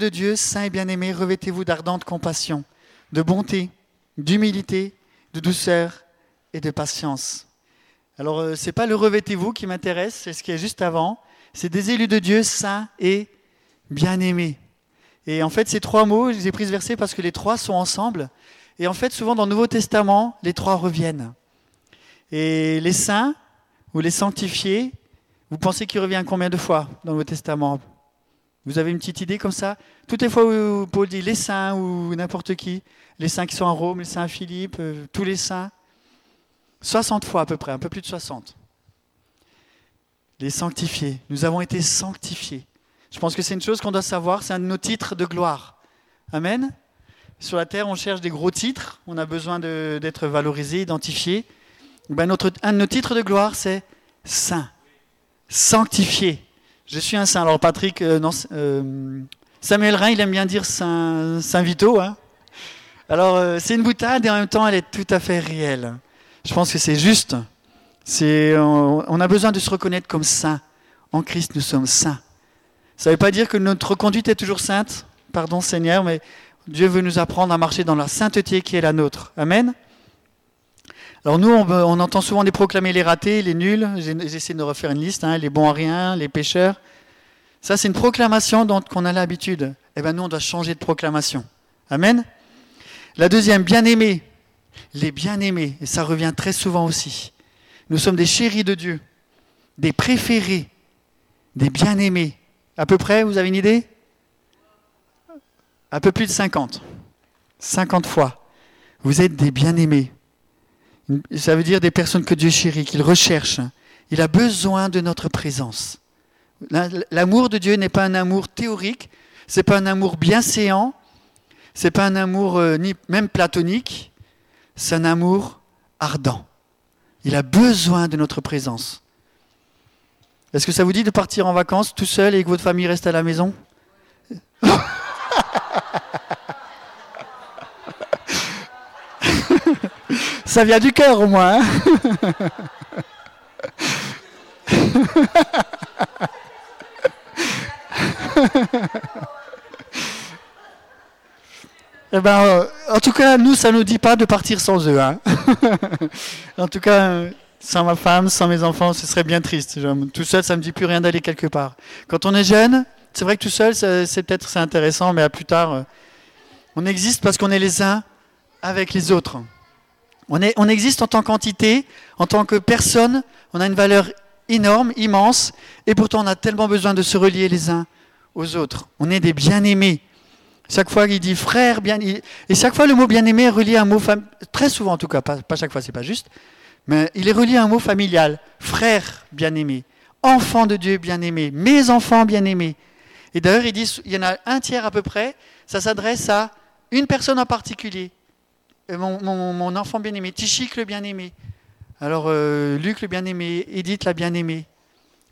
de Dieu, saint et bien-aimé, revêtez-vous d'ardente compassion, de bonté, d'humilité, de douceur et de patience. Alors, euh, ce n'est pas le revêtez-vous qui m'intéresse, c'est ce qui est juste avant. C'est des élus de Dieu, saints et bien-aimés. Et en fait, ces trois mots, je les ai pris ce verset parce que les trois sont ensemble. Et en fait, souvent dans le Nouveau Testament, les trois reviennent. Et les saints ou les sanctifiés, vous pensez qu'il revient combien de fois dans le Nouveau Testament? Vous avez une petite idée comme ça Toutes les fois où Paul dit les saints ou n'importe qui, les saints qui sont à Rome, les saints à Philippe, euh, tous les saints, 60 fois à peu près, un peu plus de 60. Les sanctifiés, nous avons été sanctifiés. Je pense que c'est une chose qu'on doit savoir, c'est un de nos titres de gloire. Amen. Sur la terre, on cherche des gros titres, on a besoin d'être valorisé, identifié. Ben un de nos titres de gloire, c'est saint, sanctifié. Je suis un saint. Alors Patrick, euh, euh, Samuel Rhin, il aime bien dire saint, saint Vito. Hein. Alors euh, c'est une boutade et en même temps, elle est tout à fait réelle. Je pense que c'est juste. C'est, on, on a besoin de se reconnaître comme saint. En Christ, nous sommes saints. Ça ne veut pas dire que notre conduite est toujours sainte, pardon Seigneur, mais Dieu veut nous apprendre à marcher dans la sainteté qui est la nôtre. Amen. Alors nous, on, entend souvent des proclamer les ratés, les nuls. J'essaie de refaire une liste, hein, les bons à rien, les pécheurs. Ça, c'est une proclamation dont on a l'habitude. Eh bien, nous, on doit changer de proclamation. Amen. La deuxième, bien-aimés. Les bien-aimés, et ça revient très souvent aussi. Nous sommes des chéris de Dieu, des préférés, des bien-aimés. À peu près, vous avez une idée? Un peu plus de 50. 50 fois. Vous êtes des bien-aimés. Ça veut dire des personnes que Dieu chérit, qu'il recherche. Il a besoin de notre présence. L'amour de Dieu n'est pas un amour théorique, c'est pas un amour bienséant, c'est pas un amour euh, ni même platonique, c'est un amour ardent. Il a besoin de notre présence. Est-ce que ça vous dit de partir en vacances tout seul et que votre famille reste à la maison? Ça vient du cœur au moins. Hein eh ben, euh, en tout cas, nous, ça ne nous dit pas de partir sans eux. Hein en tout cas, euh, sans ma femme, sans mes enfants, ce serait bien triste. Tout seul, ça ne me dit plus rien d'aller quelque part. Quand on est jeune, c'est vrai que tout seul, c'est peut-être intéressant, mais à plus tard, euh, on existe parce qu'on est les uns avec les autres. On, existe en tant qu'entité, en tant que personne, on a une valeur énorme, immense, et pourtant on a tellement besoin de se relier les uns aux autres. On est des bien-aimés. Chaque fois qu'il dit frère, bien, et chaque fois le mot bien-aimé est relié à un mot, très souvent en tout cas, pas, pas chaque fois, c'est pas juste, mais il est relié à un mot familial. Frère bien-aimé, enfant de Dieu bien-aimé, mes enfants bien-aimés. Et d'ailleurs, il dit, il y en a un tiers à peu près, ça s'adresse à une personne en particulier. Euh, mon, enfant bien-aimé, Tichik le bien-aimé. Alors, euh, Luc le bien-aimé, Edith la bien-aimée.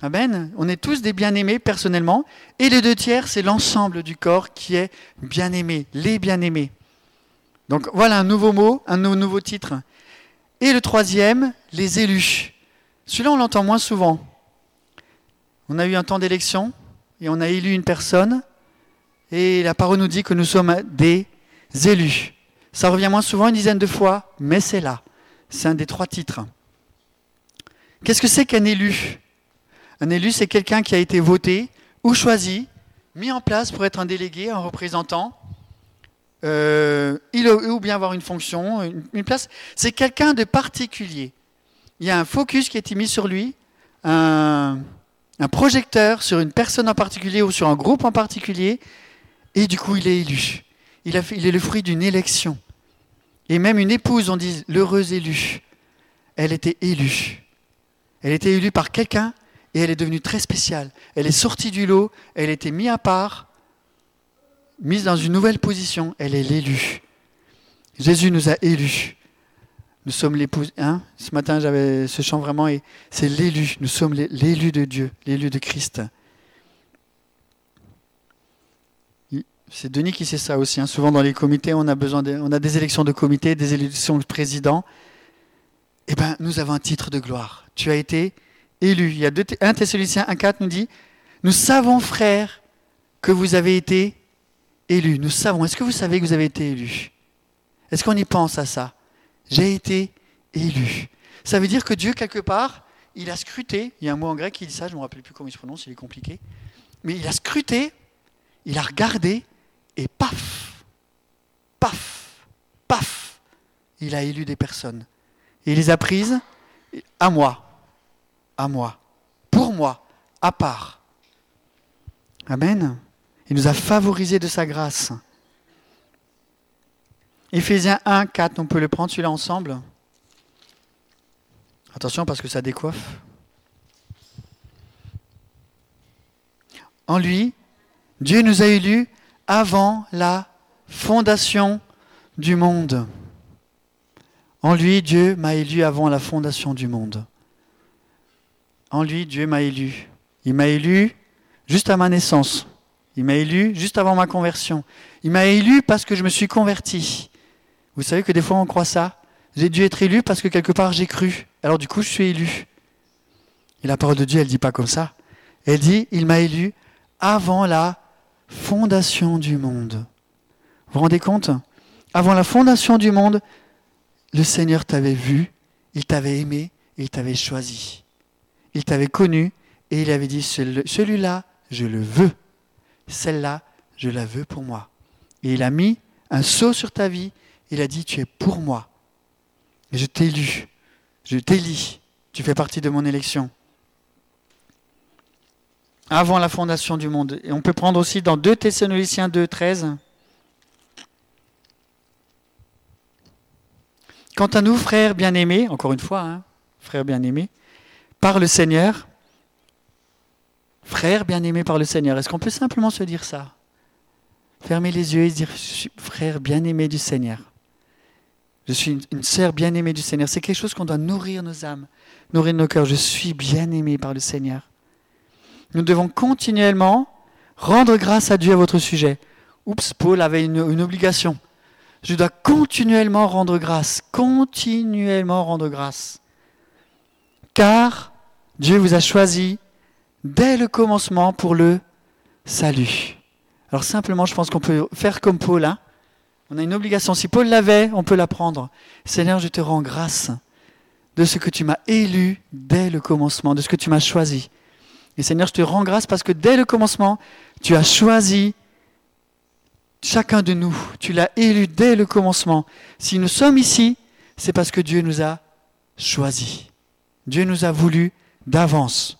Amen. On est tous des bien-aimés personnellement. Et les deux tiers, c'est l'ensemble du corps qui est bien-aimé, les bien-aimés. Donc voilà un nouveau mot, un nouveau titre. Et le troisième, les élus. Celui-là, on l'entend moins souvent. On a eu un temps d'élection et on a élu une personne et la parole nous dit que nous sommes des élus. Ça revient moins souvent, une dizaine de fois, mais c'est là. C'est un des trois titres. Qu'est-ce que c'est qu'un élu? Un élu, c'est quelqu'un qui a été voté ou choisi, mis en place pour être un délégué, un représentant, euh, ou bien avoir une fonction, une, place. C'est quelqu'un de particulier. Il y a un focus qui est mis sur lui, un, projecteur sur une personne en particulier ou sur un groupe en particulier, et du coup il est élu. A il est le fruit d'une élection. Et même une épouse, on dit l'heureuse élue. Elle était élue. Elle était élue par quelqu'un et elle est devenue très spéciale. Elle est sortie du lot, elle était mise à part mise dans une nouvelle position, elle est l'élu. Jésus nous a élus. Nous sommes l'épouse. Hein? Ce matin, j'avais ce chant vraiment, et c'est l'élu. Nous sommes l'élu de Dieu, l'élu de Christ. C'est Denis qui sait ça aussi. Hein. Souvent dans les comités, on a besoin on a des élections de comité, des élections de président. Eh bien, nous avons un titre de gloire. Tu as été élu. Il y a un 1 Thessaloniciens 1,4 nous dit Nous savons, frères, que vous avez été élu. Nous savons. Est-ce que vous savez que vous avez été élu? Est-ce qu'on y pense à ça? J'ai été élu. Ça veut dire que Dieu, quelque part, il a scruté. Il y a un mot en grec qui dit ça, je ne me rappelle plus comment il se prononce, il est compliqué. Mais il a scruté, il a regardé, et paf, paf, paf, il a élu des personnes. Et il les a prises à moi, à moi, pour moi, à part. Amen. Il nous a favorisés de sa grâce. Éphésiens 1, 4, on peut le prendre celui-là ensemble. Attention parce que ça décoiffe. En lui, Dieu nous a élus avant la fondation du monde. En lui, Dieu m'a élu avant la fondation du monde. En lui, Dieu m'a élu. Il m'a élu juste à ma naissance. Il m'a élu juste avant ma conversion. Il m'a élu parce que je me suis converti. Vous savez que des fois on croit ça. J'ai dû être élu parce que quelque part j'ai cru. Alors du coup je suis élu. Et la parole de Dieu, elle ne dit pas comme ça. Elle dit, il m'a élu avant la fondation du monde. Vous vous rendez compte? Avant la fondation du monde, le Seigneur t'avait vu, il t'avait aimé il t'avait choisi. Il t'avait connu et il avait dit, celui-là, je le veux. Celle-là, je la veux pour moi. Et il a mis un sceau sur ta vie. Il a dit, tu es pour moi. Et je t'ai élu. Je t'élis. Tu fais partie de mon élection. Avant la fondation du monde. Et on peut prendre aussi dans 2 Thessaloniciens 2, 13. Quant à nous, frères bien-aimés, encore une fois, hein, frères bien-aimés, par le Seigneur, frères bien-aimés par le Seigneur, est-ce qu'on peut simplement se dire ça? Fermer les yeux et se dire, frère bien-aimé du Seigneur. Je suis une, une sœur bien-aimée du Seigneur. C'est quelque chose qu'on doit nourrir nos âmes, nourrir nos cœurs. Je suis bien-aimé par le Seigneur. Nous devons continuellement rendre grâce à Dieu à votre sujet. Oups, Paul avait une, obligation. Je dois continuellement rendre grâce, continuellement rendre grâce. Car Dieu vous a choisi dès le commencement pour le salut. Alors simplement, je pense qu'on peut faire comme Paul. Hein. on a une obligation. Si Paul l'avait, on peut la prendre. Seigneur, je te rends grâce de ce que tu m'as élu dès le commencement, de ce que tu m'as choisi. Et Seigneur, je te rends grâce parce que dès le commencement, tu as choisi chacun de nous. Tu l'as élu dès le commencement. Si nous sommes ici, c'est parce que Dieu nous a choisis. Dieu nous a voulu d'avance.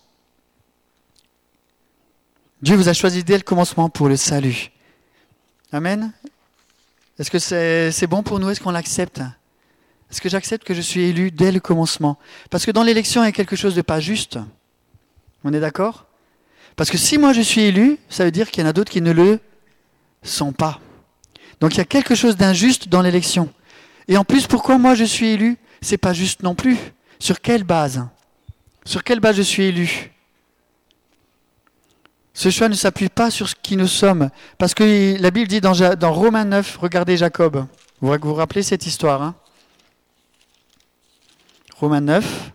Dieu vous a choisi dès le commencement pour le salut. Amen. Est-ce que c'est bon pour nous? Est-ce qu'on l'accepte? Est-ce que j'accepte que je suis élu dès le commencement? Parce que dans l'élection, il y a quelque chose de pas juste. On est d'accord? Parce que si moi je suis élu, ça veut dire qu'il y en a d'autres qui ne le sont pas. Donc il y a quelque chose d'injuste dans l'élection. Et en plus, pourquoi moi je suis élu? C'est pas juste non plus. Sur quelle base? Sur quelle base je suis élu? Ce choix ne s'appuie pas sur ce qui nous sommes. Parce que la Bible dit dans, Romains 9, regardez Jacob. Vous vous rappelez cette histoire hein? Romains 9.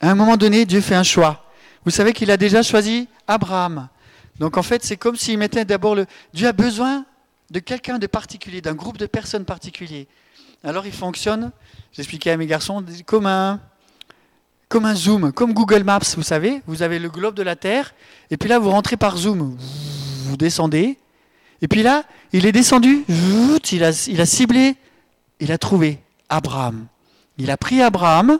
À un moment donné, Dieu fait un choix. Vous savez qu'il a déjà choisi Abraham. Donc en fait, c'est comme s'il mettait d'abord le... Dieu a besoin de quelqu'un de particulier, d'un groupe de personnes particuliers. Alors il fonctionne, j'expliquais à mes garçons, comme un, comme un zoom, comme Google Maps, vous savez, vous avez le globe de la Terre, et puis là vous rentrez par zoom, vous descendez, et puis là, il est descendu, il a, il a ciblé, il a trouvé Abraham. Il a pris Abraham,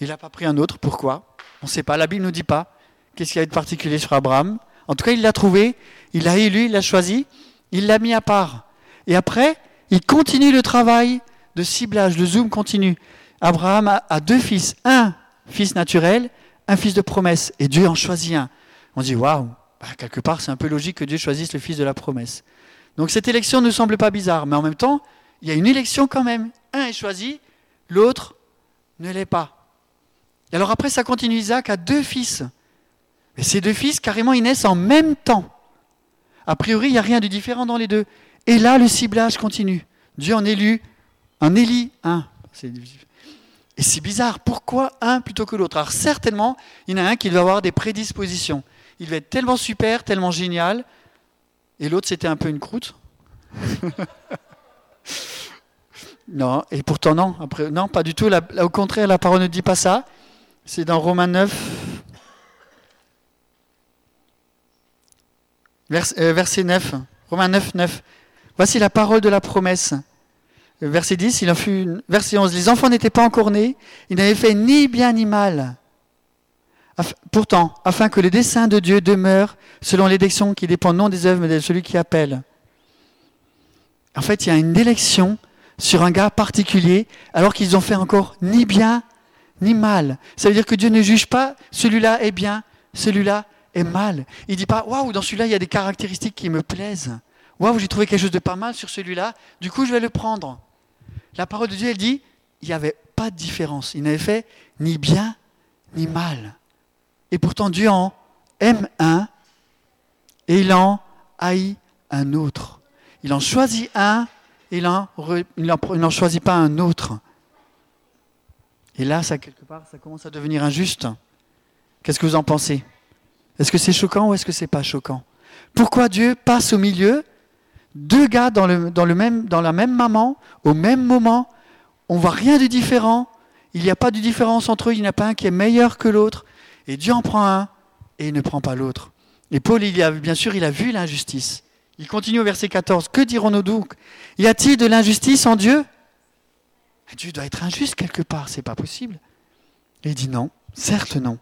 il n'a pas pris un autre, pourquoi? On ne sait pas, la Bible ne nous dit pas. Qu'est-ce qu'il y a de particulier sur Abraham? En tout cas, il l'a trouvé, il l'a élu, il l'a choisi, il l'a mis à part. Et après, il continue le travail de ciblage, le zoom continue. Abraham a, deux fils, un fils naturel, un fils de promesse, et Dieu en choisit un. On dit, waouh, bah, quelque part, c'est un peu logique que Dieu choisisse le fils de la promesse. Donc cette élection ne semble pas bizarre, mais en même temps, il y a une élection quand même. Un est choisi, l'autre ne l'est pas. Et alors après, ça continue. Isaac a deux fils. Mais ces deux fils, carrément, ils naissent en même temps. A priori, il n'y a rien de différent dans les deux. Et là, le ciblage continue. Dieu en un Élie, un. Et c'est bizarre. Pourquoi un plutôt que l'autre? Alors certainement, il y en a un qui doit avoir des prédispositions. il devait être tellement super, tellement génial, et l'autre c'était un peu une croûte. non, et pourtant non, après, non, pas du tout. au contraire, la parole ne dit pas ça. C'est dans Romains 9, euh, verset 9. Romains 9, 9. Voici la parole de la promesse. Verset 10, il en fut, verset 11, les enfants n'étaient pas encore nés, ils n'avaient fait ni bien ni mal. Pourtant, afin que le dessein de Dieu demeure selon l'élection qui dépend non des œuvres, mais de celui qui appelle. En fait, il y a une élection sur un gars particulier, alors qu'ils n'ont fait encore ni bien ni mal. Ça veut dire que Dieu ne juge pas celui-là est bien, celui-là est mal. Il ne dit pas waouh, dans celui-là, il y a des caractéristiques qui me plaisent. Waouh, j'ai trouvé quelque chose de pas mal sur celui-là, du coup, je vais le prendre. La parole de Dieu, elle dit, il n'y avait pas de différence. Il n'avait fait ni bien ni mal. Et pourtant, Dieu en aime un et il en haït un autre. Il en choisit un et il n'en choisit pas un autre. Et là, ça, quelque part, ça commence à devenir injuste. Qu'est-ce que vous en pensez? Est-ce que c'est choquant ou est-ce que c'est pas choquant? Pourquoi Dieu passe au milieu deux gars dans, le, même, dans la même maman, au même moment, on voit rien de différent, il n'y a pas de différence entre eux, il n'y en a pas un qui est meilleur que l'autre, et Dieu en prend un et il ne prend pas l'autre. Et Paul, il a, bien sûr, il a vu l'injustice. Il continue au verset 14. Que dirons-nous donc? Y a-t-il de l'injustice en Dieu? Dieu doit être injuste quelque part, c'est pas possible. Et il dit non, certes non.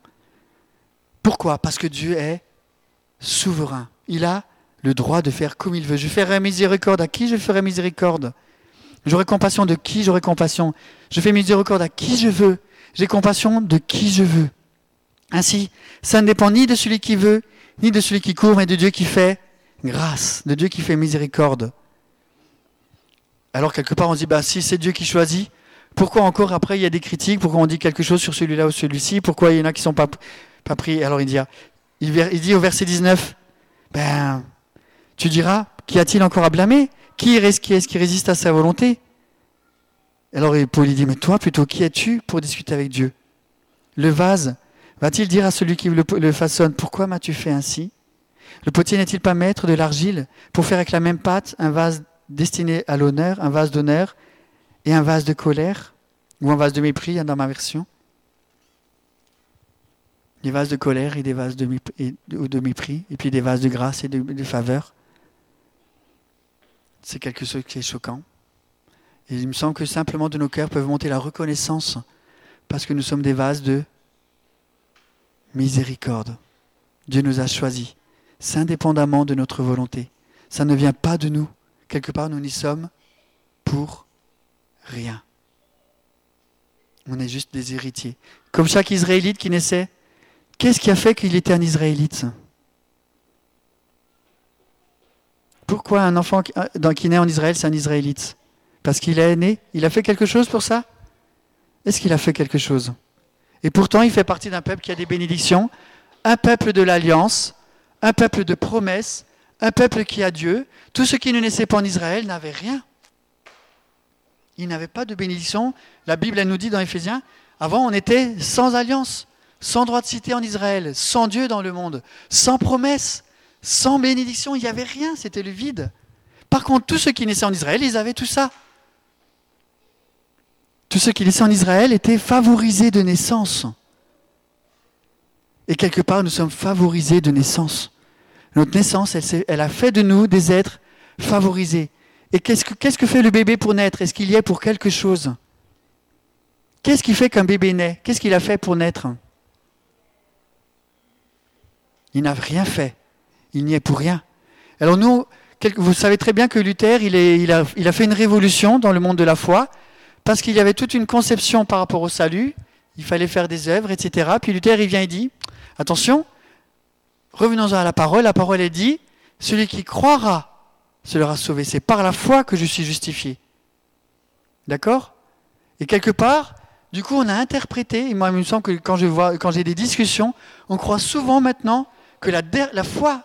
Pourquoi? Parce que Dieu est souverain. Il a le droit de faire comme il veut. Je ferai miséricorde à qui? Je ferai miséricorde. J'aurai compassion de qui? J'aurai compassion. Je fais miséricorde à qui je veux. J'ai compassion de qui je veux. Ainsi, ça ne dépend ni de celui qui veut, ni de celui qui court, mais de Dieu qui fait grâce, de Dieu qui fait miséricorde. Alors quelque part on se dit, bah, si c'est Dieu qui choisit, pourquoi encore après il y a des critiques, pourquoi on dit quelque chose sur celui-là ou celui-ci, pourquoi il y en a qui ne sont pas, pas pris? Alors il dit, il dit au verset 19, ben, tu diras, qu'y a-t-il encore à blâmer? Qui est-ce qui, résiste à sa volonté? Alors Paul dit, mais toi plutôt, qui es-tu pour discuter avec Dieu? Le vase va-t-il dire à celui qui le, façonne, pourquoi m'as-tu fait ainsi? Le potier n'est-il pas maître de l'argile pour faire avec la même pâte un vase destiné à l'honneur, un vase d'honneur et un vase de colère ou un vase de mépris dans ma version des vases de colère et des vases de mépris, et puis des vases de grâce et de faveur c'est quelque chose qui est choquant. Et il me semble que simplement de nos cœurs peuvent monter la reconnaissance parce que nous sommes des vases de miséricorde. Dieu nous a choisis, indépendamment de notre volonté. Ça ne vient pas de nous. Quelque part, nous n'y sommes pour rien. On est juste des héritiers. Comme chaque Israélite qui naissait. Qu'est-ce qui a fait qu'il était un Israélite? Pourquoi un enfant qui naît en Israël, c'est un Israélite? Parce qu'il est né Il a fait quelque chose pour ça? Est-ce qu'il a fait quelque chose? Et pourtant, il fait partie d'un peuple qui a des bénédictions, un peuple de l'alliance, un peuple de promesses, un peuple qui a Dieu. Tous ceux qui ne naissaient pas en Israël n'avaient rien. Ils n'avaient pas de bénédiction. La Bible, elle nous dit dans Éphésiens, avant, on était sans alliance, sans droit de cité en Israël, sans Dieu dans le monde, sans promesse. Sans bénédiction, il n'y avait rien, c'était le vide. Par contre, tous ceux qui naissaient en Israël, ils avaient tout ça. Tous ceux qui naissaient en Israël étaient favorisés de naissance. Et quelque part, nous sommes favorisés de naissance. Notre naissance, elle, a fait de nous des êtres favorisés. Et qu'est-ce que, fait le bébé pour naître? Est-ce qu'il y est pour quelque chose? Qu'est-ce qui fait qu'un bébé naît? Qu'est-ce qu'il a fait pour naître? Il n'a rien fait il n'y est pour rien. Alors nous, vous savez très bien que Luther, il, a, fait une révolution dans le monde de la foi, parce qu'il y avait toute une conception par rapport au salut, il fallait faire des œuvres, etc. Puis Luther, il vient et dit, attention, revenons-en à la parole, la parole est dit, celui qui croira sera sauvé. C'est par la foi que je suis justifié. D'accord? Et quelque part, du coup, on a interprété, et moi, il me semble que quand je vois, quand j'ai des discussions, on croit souvent maintenant que la, foi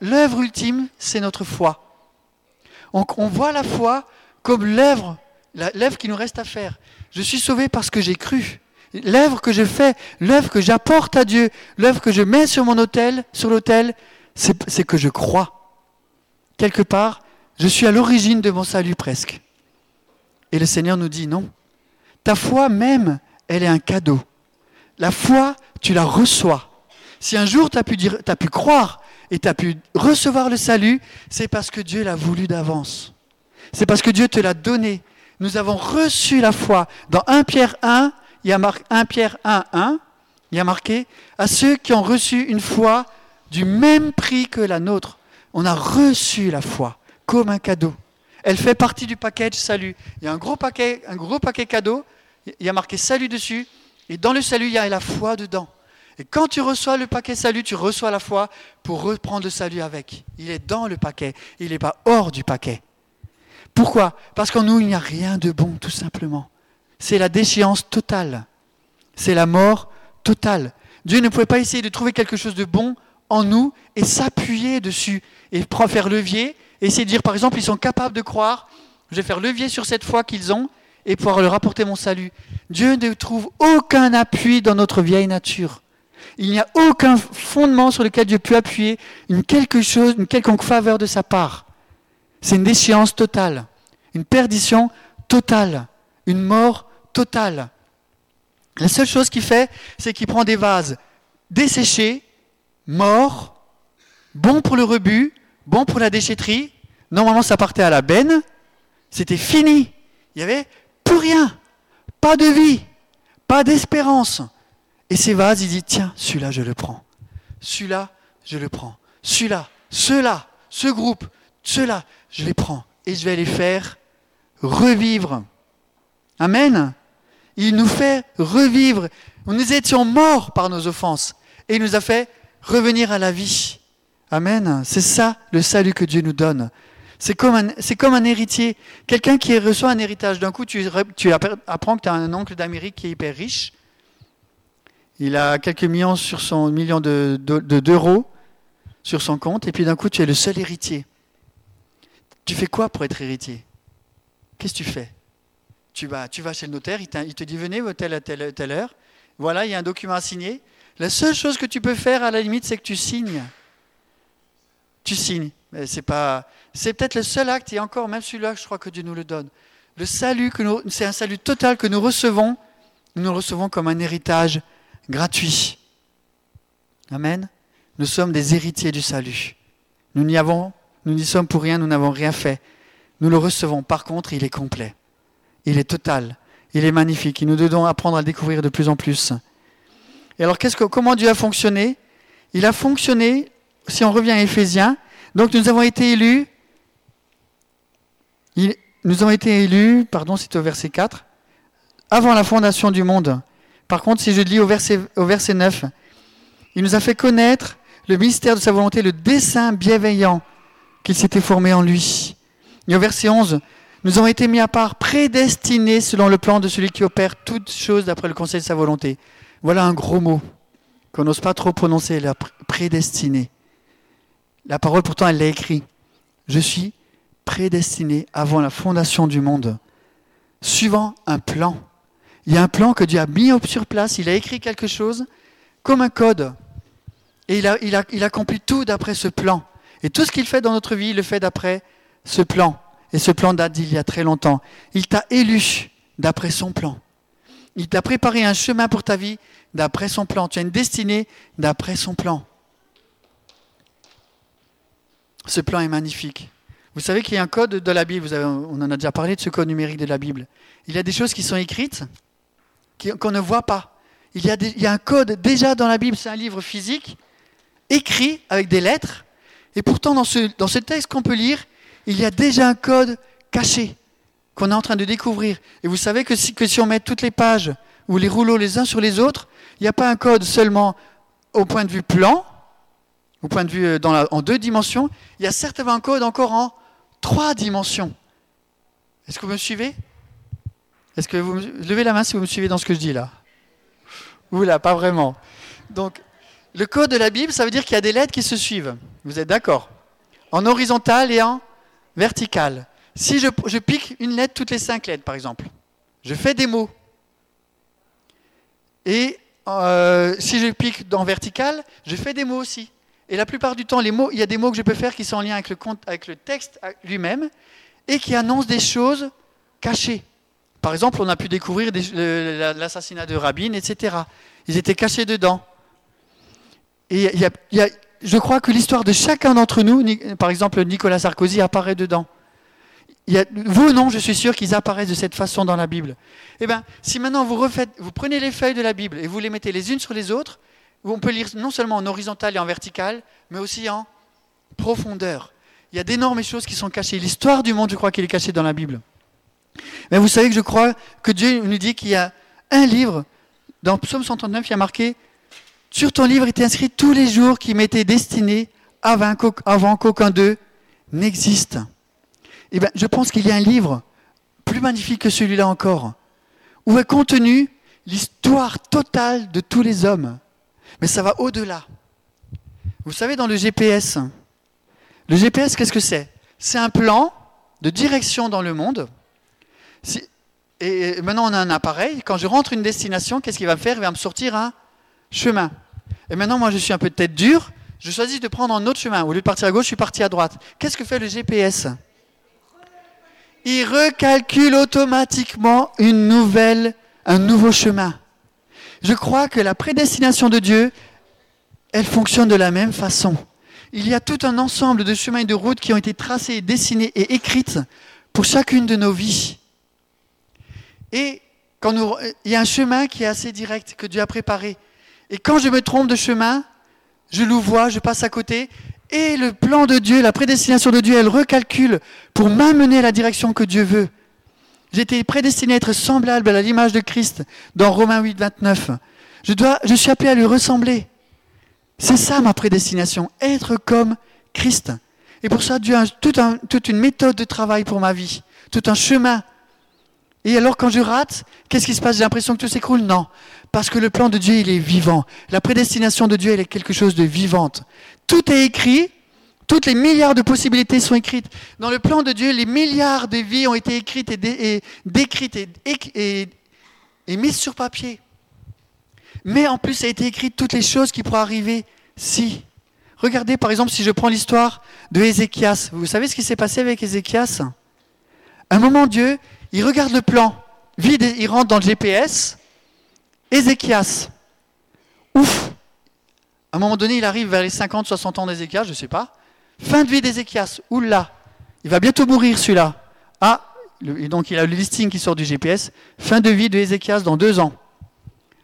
L'œuvre ultime, c'est notre foi. On, on, voit la foi comme l'œuvre, l'œuvre qui nous reste à faire. Je suis sauvé parce que j'ai cru. L'œuvre que je fais, l'œuvre que j'apporte à Dieu, l'œuvre que je mets sur mon autel, sur l'autel, c'est que je crois. Quelque part, je suis à l'origine de mon salut presque. Et le Seigneur nous dit non. Ta foi même, elle est un cadeau. La foi, tu la reçois. Si un jour tu as as pu croire et tu as pu recevoir le salut, c'est parce que Dieu l'a voulu d'avance. C'est parce que Dieu te l'a donné. Nous avons reçu la foi. Dans 1 Pierre 1, il y a marqué 1 Pierre 1, 1, il y a marqué à ceux qui ont reçu une foi du même prix que la nôtre. On a reçu la foi comme un cadeau. Elle fait partie du package salut. Il y a un gros paquet, un gros paquet cadeau. Il y a marqué salut dessus. Et dans le salut, il y a la foi dedans. Et quand tu reçois le paquet salut, tu reçois la foi pour reprendre le salut avec. Il est dans le paquet. Il n'est pas hors du paquet. Pourquoi? Parce qu'en nous, il n'y a rien de bon, tout simplement. C'est la déchéance totale. C'est la mort totale. Dieu ne pouvait pas essayer de trouver quelque chose de bon en nous et s'appuyer dessus et faire levier essayer de dire, par exemple, ils sont capables de croire, je vais faire levier sur cette foi qu'ils ont et pouvoir leur apporter mon salut. Dieu ne trouve aucun appui dans notre vieille nature. Il n'y a aucun fondement sur lequel Dieu peut appuyer une quelque chose, une quelconque faveur de sa part. C'est une déchéance totale, une perdition totale, une mort totale. La seule chose qu'il fait, c'est qu'il prend des vases desséchés, morts, bons pour le rebut, bons pour la déchetterie. Normalement, ça partait à la benne. C'était fini. Il n'y avait plus rien. Pas de vie. Pas d'espérance. Et ces vases, il dit, tiens, celui-là, je le prends. Celui-là, je le prends. Celui-là, ceux-là, ce groupe, ceux-là, je les prends et je vais les faire revivre. Amen. Il nous fait revivre. Nous étions morts par nos offenses et il nous a fait revenir à la vie. Amen. C'est ça le salut que Dieu nous donne. C'est comme, un, héritier. Quelqu'un qui reçoit un héritage. D'un coup, tu, apprends que tu as un oncle d'Amérique qui est hyper riche. Il a quelques millions sur son million de, d'euros sur son compte. Et puis d'un coup, tu es le seul héritier. Tu fais quoi pour être héritier? Qu'est-ce que tu fais? Tu vas, chez le notaire, il, te dit venez telle, telle, telle heure. Voilà, il y a un document à signer. La seule chose que tu peux faire à la limite, c'est que tu signes. Tu signes. Mais c'est pas, c'est peut-être le seul acte et encore même celui-là, je crois que Dieu nous le donne. Le salut que c'est un salut total que nous recevons. Nous le recevons comme un héritage gratuit. Amen. Nous sommes des héritiers du salut. Nous n'y avons nous n'y sommes pour rien, nous n'avons rien fait. Nous le recevons. Par contre, il est complet. Il est total. Il est magnifique. Et nous devons apprendre à le découvrir de plus en plus. Et alors, que, comment Dieu a fonctionné? Il a fonctionné, si on revient à Éphésiens, donc nous avons été élus, nous avons été élus, pardon, c'est au verset 4, avant la fondation du monde. Par contre, si je lis au verset, au verset 9, il nous a fait connaître le mystère de sa volonté, le dessein bienveillant qu'il s'était formé en lui. Et au verset 11, nous avons été mis à part, prédestinés selon le plan de celui qui opère toutes choses d'après le conseil de sa volonté. Voilà un gros mot qu'on n'ose pas trop prononcer, la prédestiné. La parole pourtant, elle l'a écrit. Je suis prédestiné avant la fondation du monde, suivant un plan. Il y a un plan que Dieu a mis sur place, il a écrit quelque chose comme un code. Et il, a, il, a, il accomplit tout d'après ce plan. Et tout ce qu'il fait dans notre vie, il le fait d'après ce plan. Et ce plan date d'il y a très longtemps. Il t'a élu d'après son plan. Il t'a préparé un chemin pour ta vie d'après son plan. Tu as une destinée d'après son plan. Ce plan est magnifique. Vous savez qu'il y a un code de la Bible, on en a déjà parlé de ce code numérique de la Bible. Il y a des choses qui sont écrites qu'on ne voit pas. Il y, a un code déjà dans la Bible, c'est un livre physique, écrit avec des lettres, et pourtant, dans ce, dans ce texte qu'on peut lire, il y a déjà un code caché qu'on est en train de découvrir. Et vous savez que si, on met toutes les pages ou les rouleaux les uns sur les autres, il n'y a pas un code seulement au point de vue plan, au point de vue euh, en deux dimensions, il y a certainement un code encore en trois dimensions. Est-ce que vous me suivez? Est-ce que vous levez la main si vous me suivez dans ce que je dis là Oula, pas vraiment. Donc, le code de la Bible, ça veut dire qu'il y a des lettres qui se suivent. Vous êtes d'accord? En horizontal et en vertical. Si je, pique une lettre toutes les cinq lettres, par exemple, je fais des mots. Et euh, si je pique dans vertical, je fais des mots aussi. Et la plupart du temps, il y a des mots que je peux faire qui sont en lien avec le, avec le texte lui-même et qui annoncent des choses cachées. Par exemple, on a pu découvrir l'assassinat de Rabin, etc. Ils étaient cachés dedans. Et je crois que l'histoire de chacun d'entre nous, par exemple Nicolas Sarkozy, apparaît dedans. vous non, je suis sûr qu'ils apparaissent de cette façon dans la Bible. Eh bien, si maintenant vous, prenez les feuilles de la Bible et vous les mettez les unes sur les autres, on peut lire non seulement en horizontal et en vertical, mais aussi en profondeur. Il y a d'énormes choses qui sont cachées. L'histoire du monde, je crois qu'elle est cachée dans la Bible. Mais vous savez que je crois que Dieu nous dit qu'il y a un livre, dans Psaume 139, il y a marqué Sur ton livre était inscrit tous les jours qui m'étaient destinés avant qu'aucun d'eux n'existe. Eh bien, je pense qu'il y a un livre plus magnifique que celui-là encore, où est contenue l'histoire totale de tous les hommes. Mais ça va au-delà. Vous savez, dans le GPS, le GPS, qu'est-ce que c'est? C'est un plan de direction dans le monde. Et maintenant, on a un appareil. Quand je rentre une destination, qu'est-ce qu'il va me faire? Il va me sortir un chemin. Et maintenant, moi, je suis un peu de tête dure. Je choisis de prendre un autre chemin. Au lieu de partir à gauche, je suis parti à droite. Qu'est-ce que fait le GPS Il recalcule automatiquement une nouvelle, un nouveau chemin. Je crois que la prédestination de Dieu, elle fonctionne de la même façon. Il y a tout un ensemble de chemins et de routes qui ont été tracés, dessinés et écrites pour chacune de nos vies. Et quand nous, il y a un chemin qui est assez direct, que Dieu a préparé. Et quand je me trompe de chemin, je vois, je passe à côté, et le plan de Dieu, la prédestination de Dieu, elle recalcule pour m'amener à la direction que Dieu veut. J'étais prédestiné à être semblable à l'image de Christ dans Romains 8, 29. Je, dois, je suis appelé à lui ressembler. C'est ça ma prédestination, être comme Christ. Et pour ça, Dieu a toute une méthode de travail pour ma vie, tout un chemin. Et alors quand je rate, qu'est-ce qui se passe? J'ai l'impression que tout s'écroule Non, parce que le plan de Dieu, il est vivant. La prédestination de Dieu, elle est quelque chose de vivante. Tout est écrit, toutes les milliards de possibilités sont écrites. Dans le plan de Dieu, les milliards de vies ont été écrites et, décrites et, mises sur papier. Mais en plus, a été écrit toutes les choses qui pourraient arriver si. Regardez par exemple si je prends l'histoire de Ézéchias. Vous savez ce qui s'est passé avec Ézéchias? Un moment, Dieu, il regarde le plan, vide, il rentre dans le GPS. Ézéchias, ouf À un moment donné, il arrive vers les 50, 60 ans d'Ézéchias, je ne sais pas. Fin de vie d'Ézéchias, oula Il va bientôt mourir celui-là. Ah, donc il a le listing qui sort du GPS. Fin de vie de Ézéchias dans deux ans.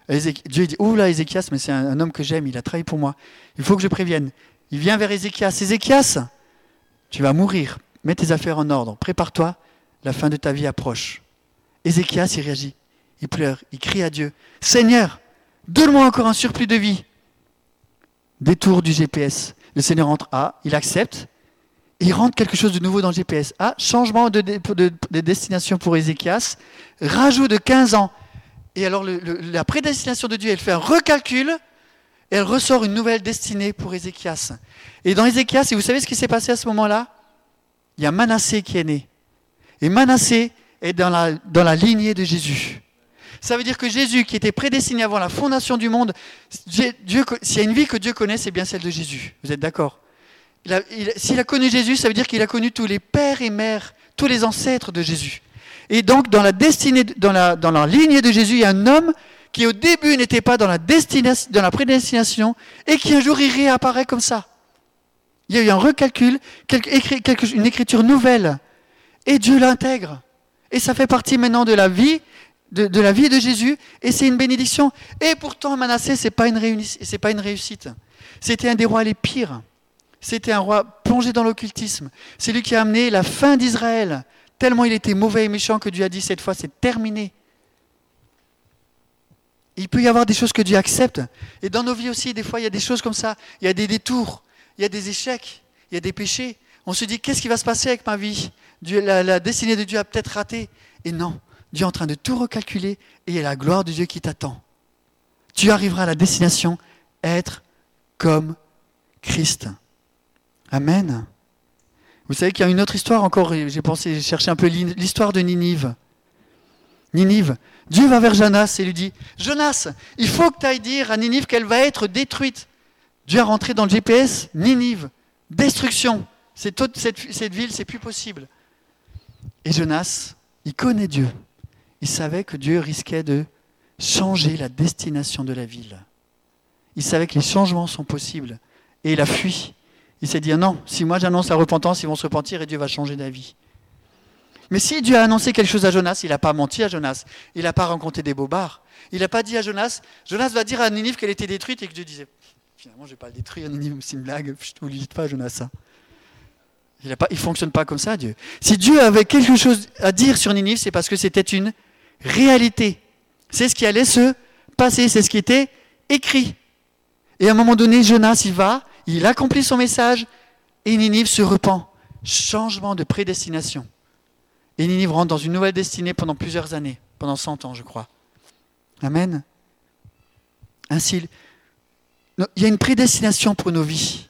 Dieu dit, oula Ézéchias, mais c'est un, homme que j'aime, il a travaillé pour moi. Il faut que je prévienne. Il vient vers Ézéchias. Ézéchias, tu vas mourir. Mets tes affaires en ordre. Prépare-toi. La fin de ta vie approche. Ézéchias, il réagit. Il pleure. Il crie à Dieu. Seigneur, donne-moi encore un surplus de vie. Détour du GPS. Le Seigneur entre. Ah, il accepte. il rentre quelque chose de nouveau dans le GPS. Ah, changement de, de destination pour Ézéchias. Rajout de 15 ans. Et alors la prédestination de Dieu, elle fait un recalcul elle ressort une nouvelle destinée pour Ézéchias. Et dans Ézéchias, et vous savez ce qui s'est passé à ce moment-là? Il y a Manassé qui est né. Et Manassé est dans la lignée de Jésus. Ça veut dire que Jésus, qui était prédestiné avant la fondation du monde, s'il y a une vie que Dieu connaît, c'est bien celle de Jésus. Vous êtes d'accord? S'il a connu Jésus, ça veut dire qu'il a connu tous les pères et mères, tous les ancêtres de Jésus. Et donc, dans la destinée, dans la, dans la lignée de Jésus, il y a un homme qui au début n'était pas dans la, dans la prédestination et qui un jour y réapparaît comme ça. Il y a eu un recalcul, une écriture nouvelle. Et Dieu l'intègre. Et ça fait partie maintenant de la vie de, la vie de Jésus, et c'est une bénédiction. Et pourtant, Manassé, ce n'est pas, pas une réussite. C'était un des rois les pires. C'était un roi plongé dans l'occultisme. C'est lui qui a amené la fin d'Israël, Tellement il était mauvais et méchant que Dieu a dit cette fois, c'est terminé. Il peut y avoir des choses que Dieu accepte. Et dans nos vies aussi, des fois, il y a des choses comme ça. Il y a des détours, il y a des échecs, il y a des péchés. On se dit, qu'est-ce qui va se passer avec ma vie? La, destinée de Dieu a peut-être raté. Et non, Dieu est en train de tout recalculer et il y a la gloire de Dieu qui t'attend. Tu arriveras à la destination, être comme Christ. Amen. Vous savez qu'il y a une autre histoire encore, j'ai pensé, j'ai cherché un peu l'histoire de Ninive. Ninive. Dieu va vers Jonas et lui dit Jonas, il faut que tu ailles dire à Ninive qu'elle va être détruite. Dieu a rentré dans le GPS Ninive, destruction. Cette, cette, cette ville, c'est plus possible. Et Jonas, il connaît Dieu. Il savait que Dieu risquait de changer la destination de la ville. Il savait que les changements sont possibles. Et il a fui. Il s'est dit, non, si moi j'annonce la repentance, ils vont se repentir et Dieu va changer d'avis. Mais si Dieu a annoncé quelque chose à Jonas, il n'a pas menti à Jonas. Il n'a pas rencontré des bobards. Il n'a pas dit à Jonas, Jonas va dire à Ninive qu'elle était détruite et que Dieu disait, finalement je ne vais pas le détruire, Ninive, c'est une blague, je ne vous pas Jonas. ça. Il ne fonctionne pas comme ça, Dieu. Si Dieu avait quelque chose à dire sur Ninive, c'est parce que c'était une réalité. C'est ce qui allait se passer, c'est ce qui était écrit. Et à un moment donné, Jonas, il va, il accomplit son message, et Ninive se repent. Changement de prédestination. Et Ninive rentre dans une nouvelle destinée pendant plusieurs années, pendant 100 ans, je crois. Amen. Ainsi, il y a une prédestination pour nos vies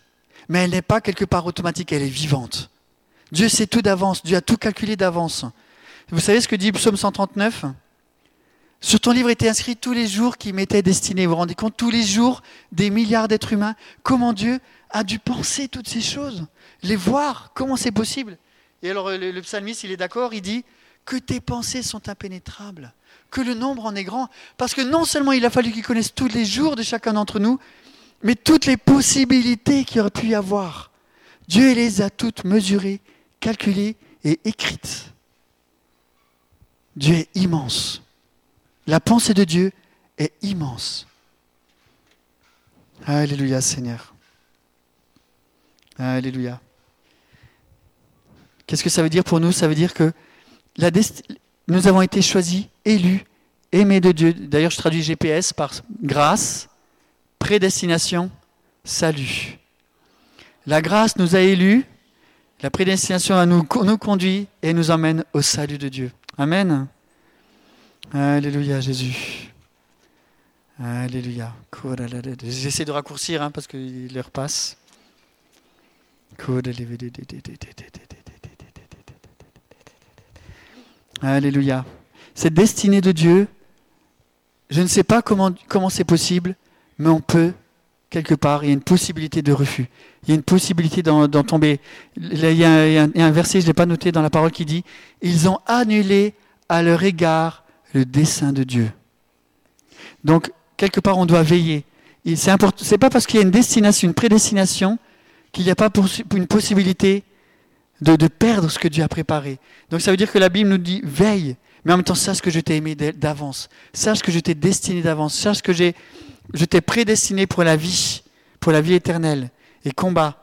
mais elle n'est pas quelque part automatique, elle est vivante. Dieu sait tout d'avance, Dieu a tout calculé d'avance. Vous savez ce que dit Psaume 139 Sur ton livre était inscrit tous les jours qui m'étaient destinés. Vous vous rendez compte Tous les jours, des milliards d'êtres humains. Comment Dieu a dû penser toutes ces choses Les voir Comment c'est possible? Et alors le, le psalmiste, il est d'accord, il dit que tes pensées sont impénétrables, que le nombre en est grand. Parce que non seulement il a fallu qu'il connaisse tous les jours de chacun d'entre nous, mais toutes les possibilités qu'il aurait pu y avoir, Dieu les a toutes mesurées, calculées et écrites. Dieu est immense. La pensée de Dieu est immense. Alléluia Seigneur. Alléluia. Qu'est-ce que ça veut dire pour nous? Ça veut dire que nous avons été choisis, élus, aimés de Dieu. D'ailleurs, je traduis GPS par grâce prédestination, salut. La grâce nous a élus, la prédestination nous, nous conduit et nous emmène au salut de Dieu. Amen. Alléluia Jésus. Alléluia. J'essaie de raccourcir hein, parce que l'heure passe. Alléluia. Cette destinée de Dieu, je ne sais pas comment comment c'est possible, mais on peut, quelque part, il y a une possibilité de refus. Il y a une possibilité d'en tomber. il, y a, un verset, je ne l'ai pas noté dans la parole, qui dit Ils ont annulé à leur égard le dessein de Dieu. Donc, quelque part, on doit veiller. Ce n'est pas parce qu'il y a une destination, une prédestination, qu'il n'y a pas une possibilité de, perdre ce que Dieu a préparé. Donc ça veut dire que la Bible nous dit veille, mais en même temps sache que je t'ai aimé d'avance, sache que je t'ai destiné d'avance, sache que je t'ai prédestiné pour la vie, pour la vie éternelle. Et combat.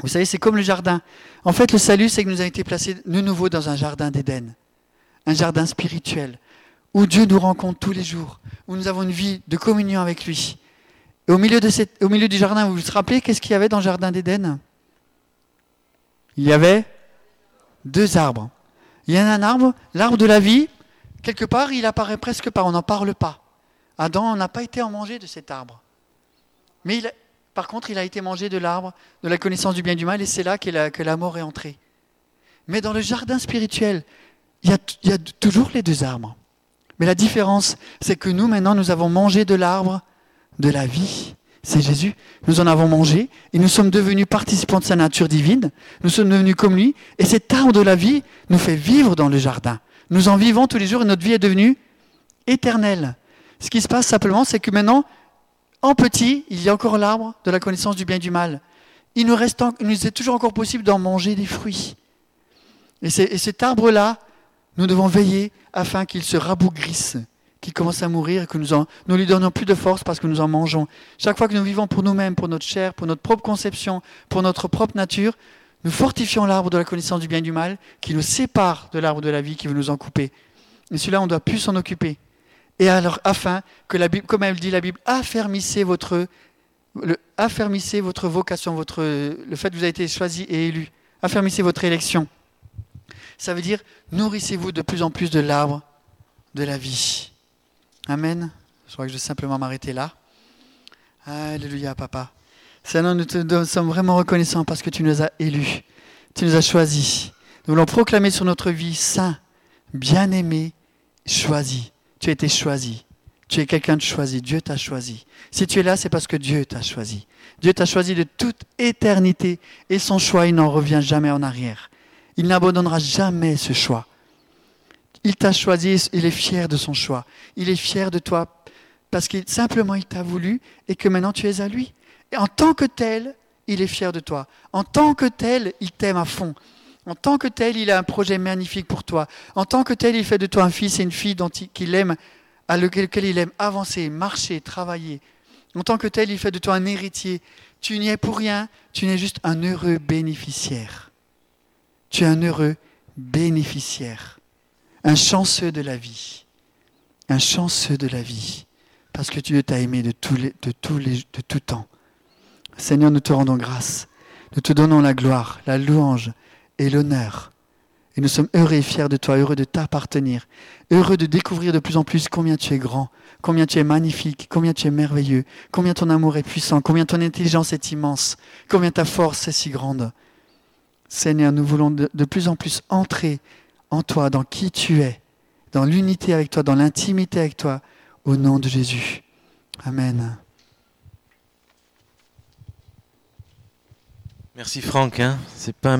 Vous savez, c'est comme le jardin. En fait, le salut, c'est que nous avons été placés de nouveau dans un jardin d'Éden. Un jardin spirituel. Où Dieu nous rencontre tous les jours. Où nous avons une vie de communion avec lui. Et au milieu, du jardin, vous vous rappelez qu'est-ce qu'il y avait dans le jardin d'Éden? Il y avait deux arbres. Il y a un arbre, l'arbre de la vie. Quelque part, il apparaît presque pas. On n'en parle pas. Adam n'a pas été en manger de cet arbre. Mais par contre, il a été mangé de l'arbre de la connaissance du bien et du mal, et c'est là que la, mort est entrée. Mais dans le jardin spirituel, il y a toujours les deux arbres. Mais la différence, c'est que nous, maintenant, nous avons mangé de l'arbre de la vie. C'est Jésus. Nous en avons mangé et nous sommes devenus participants de sa nature divine. Nous sommes devenus comme lui. Et cet arbre de la vie nous fait vivre dans le jardin. Nous en vivons tous les jours et notre vie est devenue éternelle. Ce qui se passe simplement, c'est que maintenant, en petit, il y a encore l'arbre de la connaissance du bien et du mal. Il nous, est toujours encore possible d'en manger des fruits. Et, cet arbre-là, nous devons veiller afin qu'il se rabougrisse, qu'il commence à mourir et que nous, lui donnions plus de force parce que nous en mangeons. Chaque fois que nous vivons pour nous-mêmes, pour notre chair, pour notre propre conception, pour notre propre nature, nous fortifions l'arbre de la connaissance du bien et du mal qui nous sépare de l'arbre de la vie qui veut nous en couper. Et celui-là, on ne doit plus s'en occuper et alors afin que la Bible, comme elle dit la Bible, affermissez votre, affermissez votre vocation, votre, le fait que vous avez été choisi et élu, affermissez votre élection. Ça veut dire nourrissez-vous de plus en plus de l'arbre de la vie. Amen. Je crois que je vais simplement m'arrêter là. Alléluia, papa. Seigneur, nous te sommes vraiment reconnaissants parce que tu nous as élus, tu nous as choisis. Nous voulons proclamer sur notre vie saint, bien-aimé choisi. Tu as été choisi. Tu es quelqu'un de choisi. Dieu t'a choisi. Si tu es là, c'est parce que Dieu t'a choisi. Dieu t'a choisi de toute éternité et son choix, il n'en revient jamais en arrière. Il n'abandonnera jamais ce choix. Il t'a choisi, il est fier de son choix. Il est fier de toi parce qu'il simplement il t'a voulu et que maintenant tu es à lui. Et en tant que tel, il est fier de toi. En tant que tel, il t'aime à fond. En tant que tel, il a un projet magnifique pour toi. En tant que tel, il fait de toi un fils et une fille dont il, aime, à lequel il aime avancer, marcher, travailler. En tant que tel, il fait de toi un héritier. Tu n'y es pour rien, tu n'es juste un heureux bénéficiaire. Tu es un heureux bénéficiaire, un chanceux de la vie, un chanceux de la vie, parce que Dieu t'a aimé de, de tout temps. Seigneur, nous te rendons grâce, nous te donnons la gloire, la louange et l'honneur. Et nous sommes heureux et fiers de toi, heureux de t'appartenir, heureux de découvrir de plus en plus combien tu es grand, combien tu es magnifique, combien tu es merveilleux, combien ton amour est puissant, combien ton intelligence est immense, combien ta force est si grande. Seigneur, nous voulons de, plus en plus entrer en toi, dans qui tu es, dans l'unité avec toi, dans l'intimité avec toi, au nom de Jésus. Amen. Merci Franck. Hein. C'est pas un